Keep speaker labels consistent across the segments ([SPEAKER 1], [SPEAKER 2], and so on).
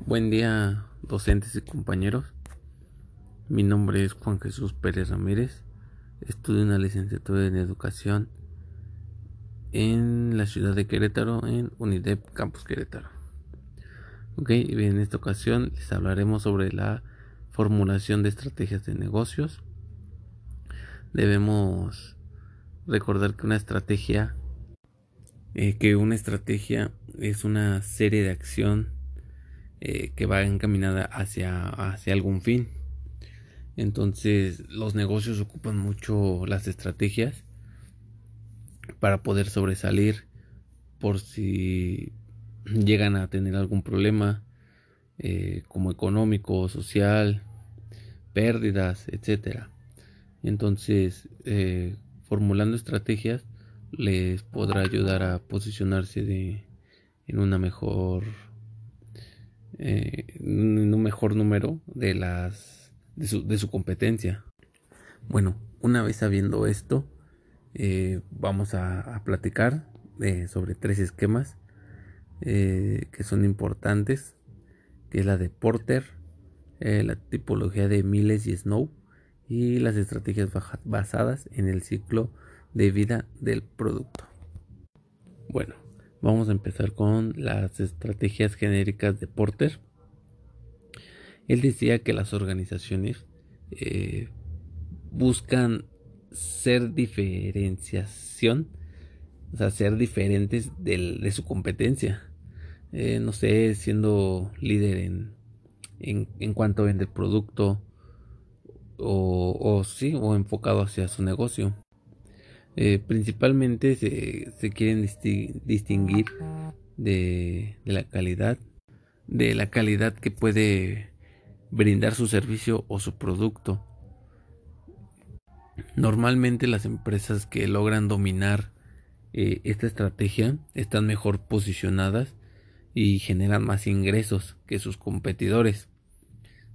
[SPEAKER 1] Buen día, docentes y compañeros. Mi nombre es Juan Jesús Pérez Ramírez. Estudio una licenciatura en educación en la ciudad de Querétaro, en UNIDEP Campus Querétaro. Ok, en esta ocasión les hablaremos sobre la formulación de estrategias de negocios. Debemos recordar que una estrategia, eh, que una estrategia es una serie de acción eh, que va encaminada hacia, hacia algún fin. Entonces los negocios ocupan mucho las estrategias para poder sobresalir por si llegan a tener algún problema eh, como económico, social, pérdidas, etcétera. Entonces, eh, formulando estrategias les podrá ayudar a posicionarse de, en una mejor eh, un mejor número de las de su, de su competencia. Bueno, una vez sabiendo esto, eh, vamos a, platicar eh, sobre tres esquemas que son importantes, que es la de Porter, la tipología de Miles y Snow y las estrategias basadas en el ciclo de vida del producto. Bueno, Vamos a empezar con las estrategias genéricas de Porter. Él decía que las organizaciones eh, buscan ser diferenciación, o sea, ser diferentes de su competencia. Eh, no sé, siendo líder en, en, cuanto vende el producto o sí, o enfocado hacia su negocio. Eh, principalmente se, quieren distinguir de, la calidad, de la calidad que puede brindar su servicio o su producto. Normalmente las empresas que logran dominar eh, esta estrategia están mejor posicionadas y generan más ingresos que sus competidores,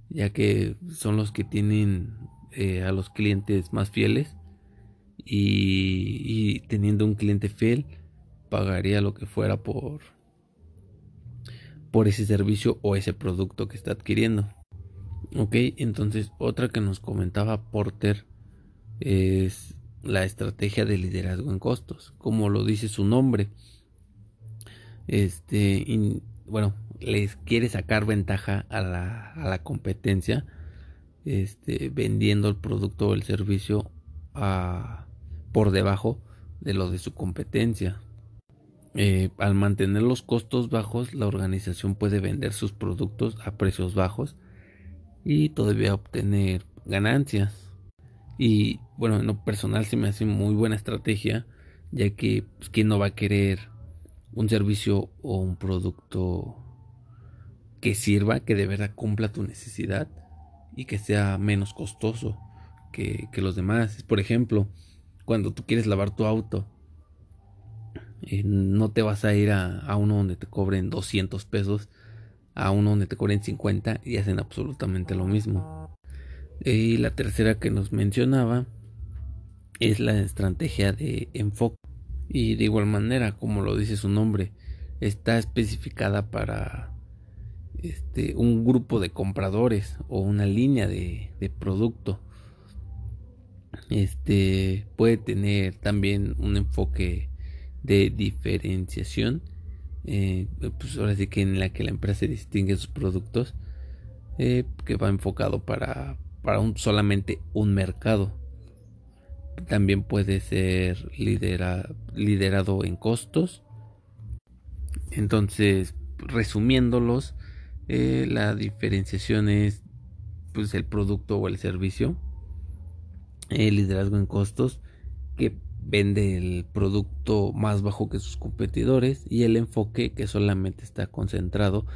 [SPEAKER 1] ya que son los que tienen eh, a los clientes más fieles y, teniendo un cliente fiel pagaría lo que fuera por por ese servicio o ese producto que está adquiriendo. Ok, entonces otra que nos comentaba Porter es la estrategia de liderazgo en costos, como lo dice su nombre. Este, bueno, les quiere sacar ventaja a la, a la competencia, este, vendiendo el producto o el servicio a, por debajo de lo de su competencia. Eh, al mantener los costos bajos, la organización puede vender sus productos a precios bajos y todavía obtener ganancias. Y bueno, en lo personal se me hace muy buena estrategia, ya que pues, ¿quién no va a querer un servicio o un producto que sirva, que de verdad cumpla tu necesidad y que sea menos costoso que, que los demás? Por ejemplo, cuando tú quieres lavar tu auto. Eh, no te vas a ir a, uno donde te cobren 200 pesos, a uno donde te cobren 50 y hacen absolutamente lo mismo. Y la tercera que nos mencionaba es la estrategia de enfoque. Y de igual manera, como lo dice su nombre, está especificada para este, un grupo de compradores o una línea de, de producto este puede tener también un enfoque de diferenciación eh, pues ahora sí que en la que la empresa distingue sus productos eh, que va enfocado para, para un, solamente un mercado. También puede ser liderado en costos. Entonces resumiéndolos eh, la diferenciación es pues el producto o el servicio el liderazgo en costos que vende el producto más bajo que sus competidores y el enfoque que solamente está concentrado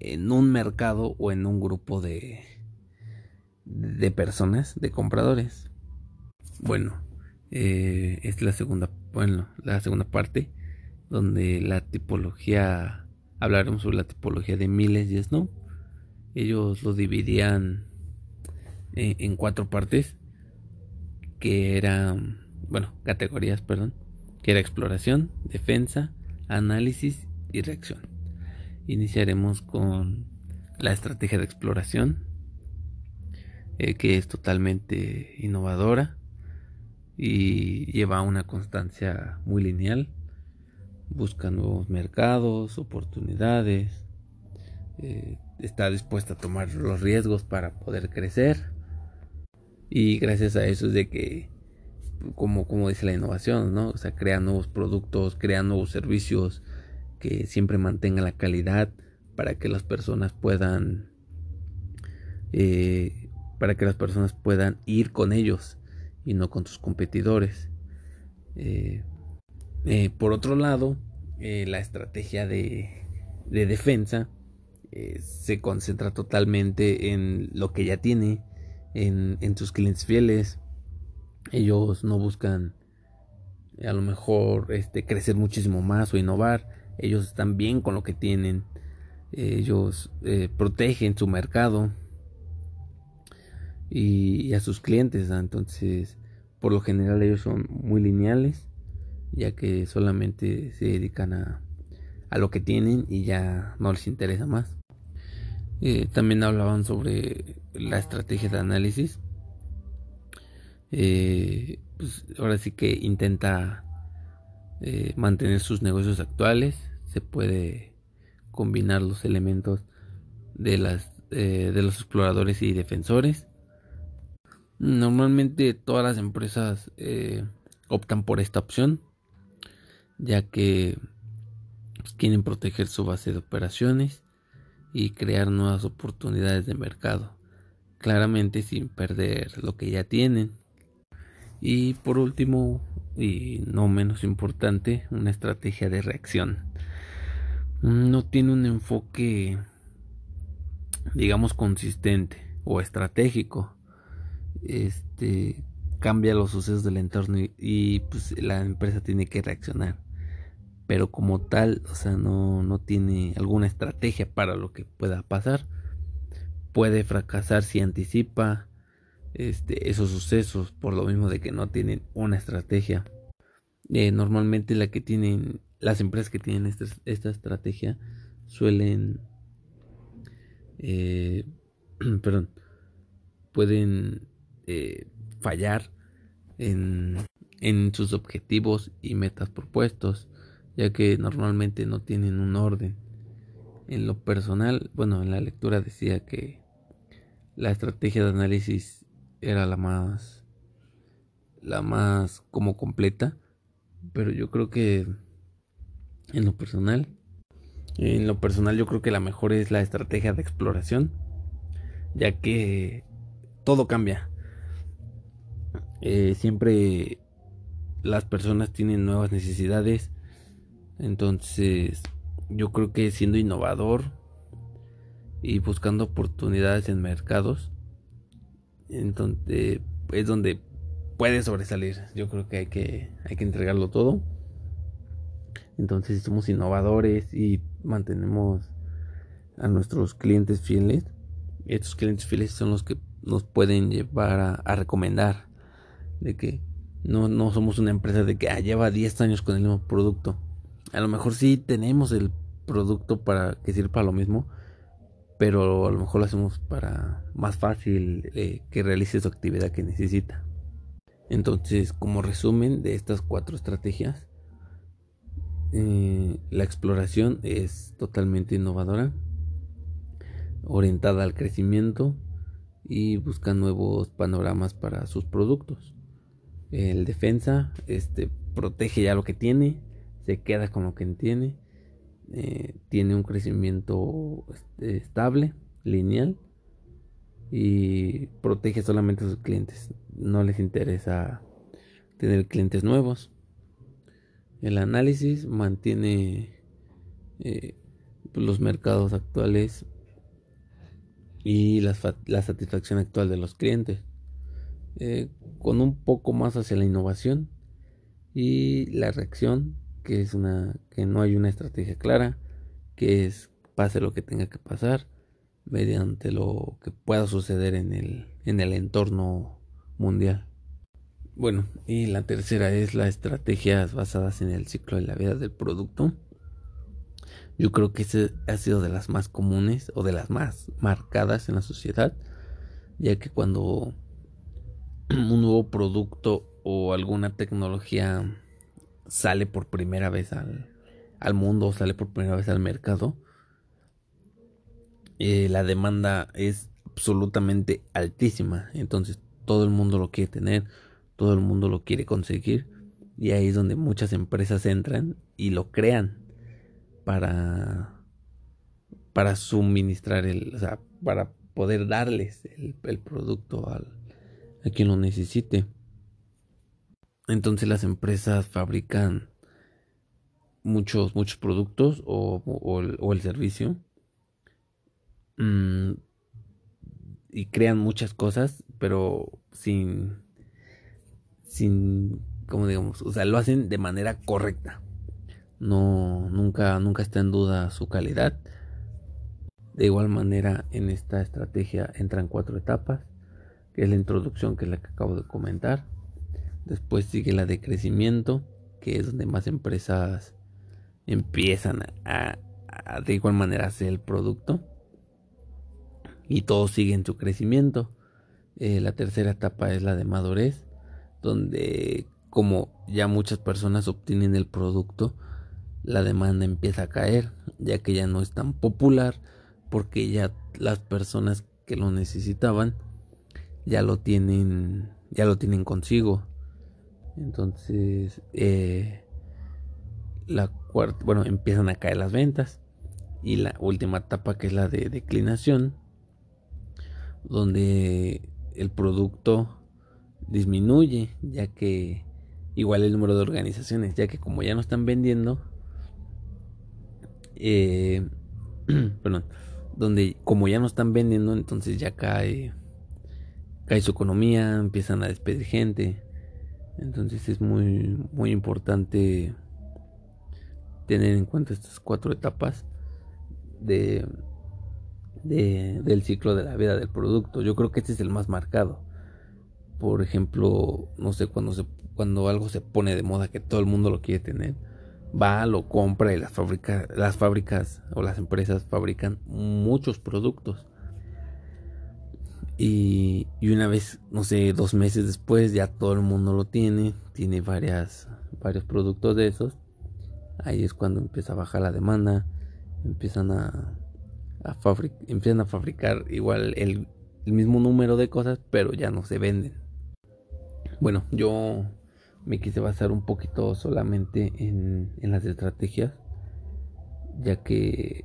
[SPEAKER 1] en un mercado o en un grupo de, de personas, de compradores. Bueno, eh, es la segunda, bueno, la segunda parte donde la tipología, hablaremos sobre la tipología de Miles y Snow. Ellos lo dividían eh, en cuatro partes que era, bueno, categorías, perdón, que era exploración, defensa, análisis y reacción. Iniciaremos con la estrategia de exploración, eh, que es totalmente innovadora y lleva una constancia muy lineal. Busca nuevos mercados, oportunidades, eh, está dispuesta a tomar los riesgos para poder crecer. Y gracias a eso es de que, como, como dice la innovación, ¿no? O sea, crea nuevos productos, crea nuevos servicios que siempre mantengan la calidad para que las personas puedan eh, para que las personas puedan ir con ellos y no con sus competidores. Eh, eh, por otro lado, la estrategia de, de defensa se concentra totalmente en lo que ya tiene, en, en sus clientes fieles. Ellos no buscan a lo mejor este, crecer muchísimo más o innovar. Ellos están bien con lo que tienen ellos eh, protegen su mercado y, a sus clientes. Entonces, por lo general ellos son muy lineales, ya que solamente se dedican a, a lo que tienen y ya no les interesa más. Eh, también hablaban sobre la estrategia de análisis. Eh, pues ahora sí que intenta mantener sus negocios actuales. Se puede combinar los elementos de, las, eh, de los exploradores y defensores. Normalmente todas las empresas eh, optan por esta opción, ya que pues, quieren proteger su base de operaciones y crear nuevas oportunidades de mercado, claramente sin perder lo que ya tienen. Y por último, y no menos importante, una estrategia de reacción no tiene un enfoque, digamos, consistente o estratégico. Este cambia los sucesos del entorno y, pues la empresa tiene que reaccionar. Pero como tal, o sea, no, no tiene alguna estrategia para lo que pueda pasar. Puede fracasar si anticipa este, esos sucesos por lo mismo de que no tienen una estrategia. Eh, normalmente la que tienen las empresas que tienen esta, esta estrategia suelen, eh, perdón, pueden eh, fallar en, en sus objetivos y metas propuestos, ya que normalmente no tienen un orden. En lo personal, bueno, en la lectura decía que la estrategia de análisis era la más la más como completa, pero yo creo que en lo personal. En lo personal yo creo que la mejor es la estrategia de exploración, ya que todo cambia. Eh, siempre las personas tienen nuevas necesidades, entonces yo creo que siendo innovador y buscando oportunidades en mercados, entonces es donde puede sobresalir. Yo creo que hay que, hay que entregarlo todo. Entonces, si somos innovadores y mantenemos a nuestros clientes fieles, estos clientes fieles son los que nos pueden llevar a, recomendar de que no, no, somos una empresa de que ah, lleva 10 años con el mismo producto. A lo mejor sí tenemos el producto para que sirva lo mismo, pero a lo mejor lo hacemos para más fácil eh, que realice su actividad que necesita. Entonces, como resumen de estas cuatro estrategias, eh, la exploración es totalmente innovadora, orientada al crecimiento y busca nuevos panoramas para sus productos. El defensa este, protege ya lo que tiene, se queda con lo que tiene, eh, tiene un crecimiento este, estable, lineal y protege solamente a sus clientes. No les interesa tener clientes nuevos. El análisis mantiene eh, los mercados actuales y la, satisfacción actual de los clientes. Eh, con un poco más hacia la innovación y la reacción, que es una que no hay una estrategia clara, que es pase lo que tenga que pasar mediante lo que pueda suceder en el, en el entorno mundial. Bueno, y la tercera es las estrategias basadas en el ciclo de la vida del producto. Yo creo que ese ha sido de las más comunes o de las más marcadas en la sociedad, ya que cuando un nuevo producto o alguna tecnología sale por primera vez al, al mundo sale por primera vez al mercado, eh, la demanda es absolutamente altísima. Entonces todo el mundo lo quiere tener, todo el mundo lo quiere conseguir. Y ahí es donde muchas empresas entran y lo crean para, para suministrar el, o sea, para poder darles el, producto al, a quien lo necesite. Entonces las empresas fabrican muchos, muchos productos o, el, servicio. Mm, y crean muchas cosas, pero sin, sin, como digamos, o sea, lo hacen de manera correcta. No, nunca, nunca está en duda su calidad. De igual manera, en esta estrategia entran cuatro etapas, que es la introducción, que es la que acabo de comentar. Después sigue la de crecimiento, que es donde más empresas empiezan a, de igual manera hacer el producto y todos siguen su crecimiento. Eh, la tercera etapa es la de madurez, donde como ya muchas personas obtienen el producto, la demanda empieza a caer, ya que ya no es tan popular, porque ya las personas que lo necesitaban ya lo tienen, ya lo tienen consigo. Entonces, eh, la cuarta, bueno, empiezan a caer las ventas. Y la última etapa que es la de declinación, donde el producto disminuye, ya que igual el número de organizaciones, ya que como ya no están vendiendo, eh, perdón, donde como ya no están vendiendo, entonces ya cae, cae su economía, empiezan a despedir gente, entonces es muy, muy importante tener en cuenta estas cuatro etapas de del ciclo de la vida del producto. Yo creo que este es el más marcado. Por ejemplo, no sé, cuando, se, cuando algo se pone de moda que todo el mundo lo quiere tener, va, lo compra y las, fábricas las fábricas o las empresas fabrican muchos productos. Y, una vez, no sé, dos meses después ya todo el mundo lo tiene, tiene varias, varios productos de esos. Ahí es cuando empieza a bajar la demanda, empiezan a, a empiezan a fabricar igual el, mismo número de cosas, pero ya no se venden. Bueno, yo me quise basar un poquito solamente en, en las estrategias, ya que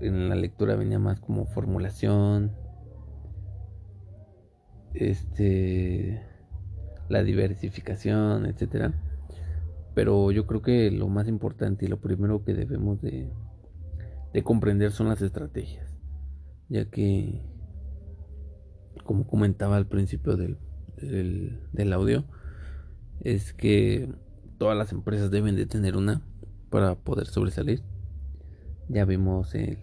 [SPEAKER 1] en la lectura venía más como formulación, este, la diversificación, etcétera. Pero yo creo que lo más importante y lo primero que debemos de, de comprender son las estrategias, ya que, como comentaba al principio del, del, audio, es que todas las empresas deben de tener una para poder sobresalir. Ya vimos el,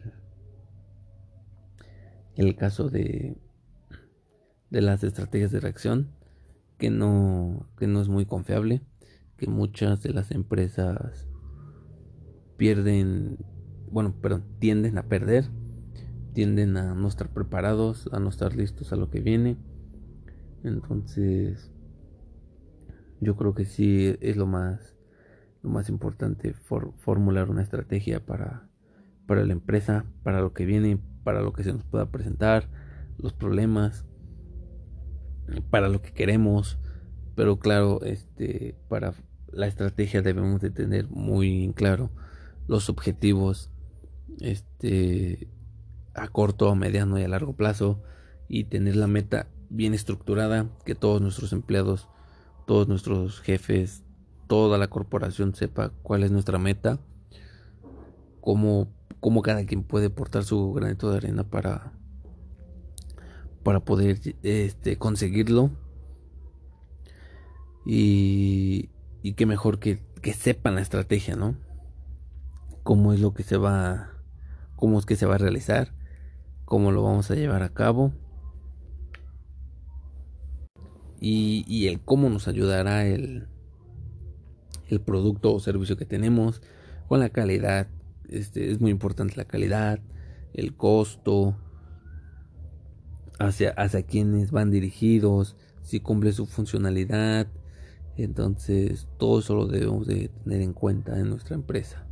[SPEAKER 1] el caso de, de las estrategias de reacción que no, que no es muy confiable, que muchas de las empresas pierden bueno, perdón, tienden a perder, tienden a no estar preparados, a no estar listos a lo que viene. Entonces, yo creo que sí es lo más, lo más importante formular una estrategia para, para la empresa, para lo que viene, para lo que se nos pueda presentar, los problemas, para lo que queremos. Pero claro, este, para la estrategia debemos de tener muy claro los objetivos este a corto, a mediano y a largo plazo y tener la meta bien estructurada, que todos nuestros empleados, todos nuestros jefes, toda la corporación sepa cuál es nuestra meta, cómo, cómo cada quien puede portar su granito de arena para, para poder este, conseguirlo. Y, y que mejor que, que sepan la estrategia, ¿no? Cómo es lo que se va cómo es que se va a realizar, cómo lo vamos a llevar a cabo y, el cómo nos ayudará el, el producto o servicio que tenemos con la calidad este, es muy importante la calidad, el costo, hacia, hacia quienes van dirigidos, si cumple su funcionalidad. Entonces, todo eso lo debemos de tener en cuenta en nuestra empresa.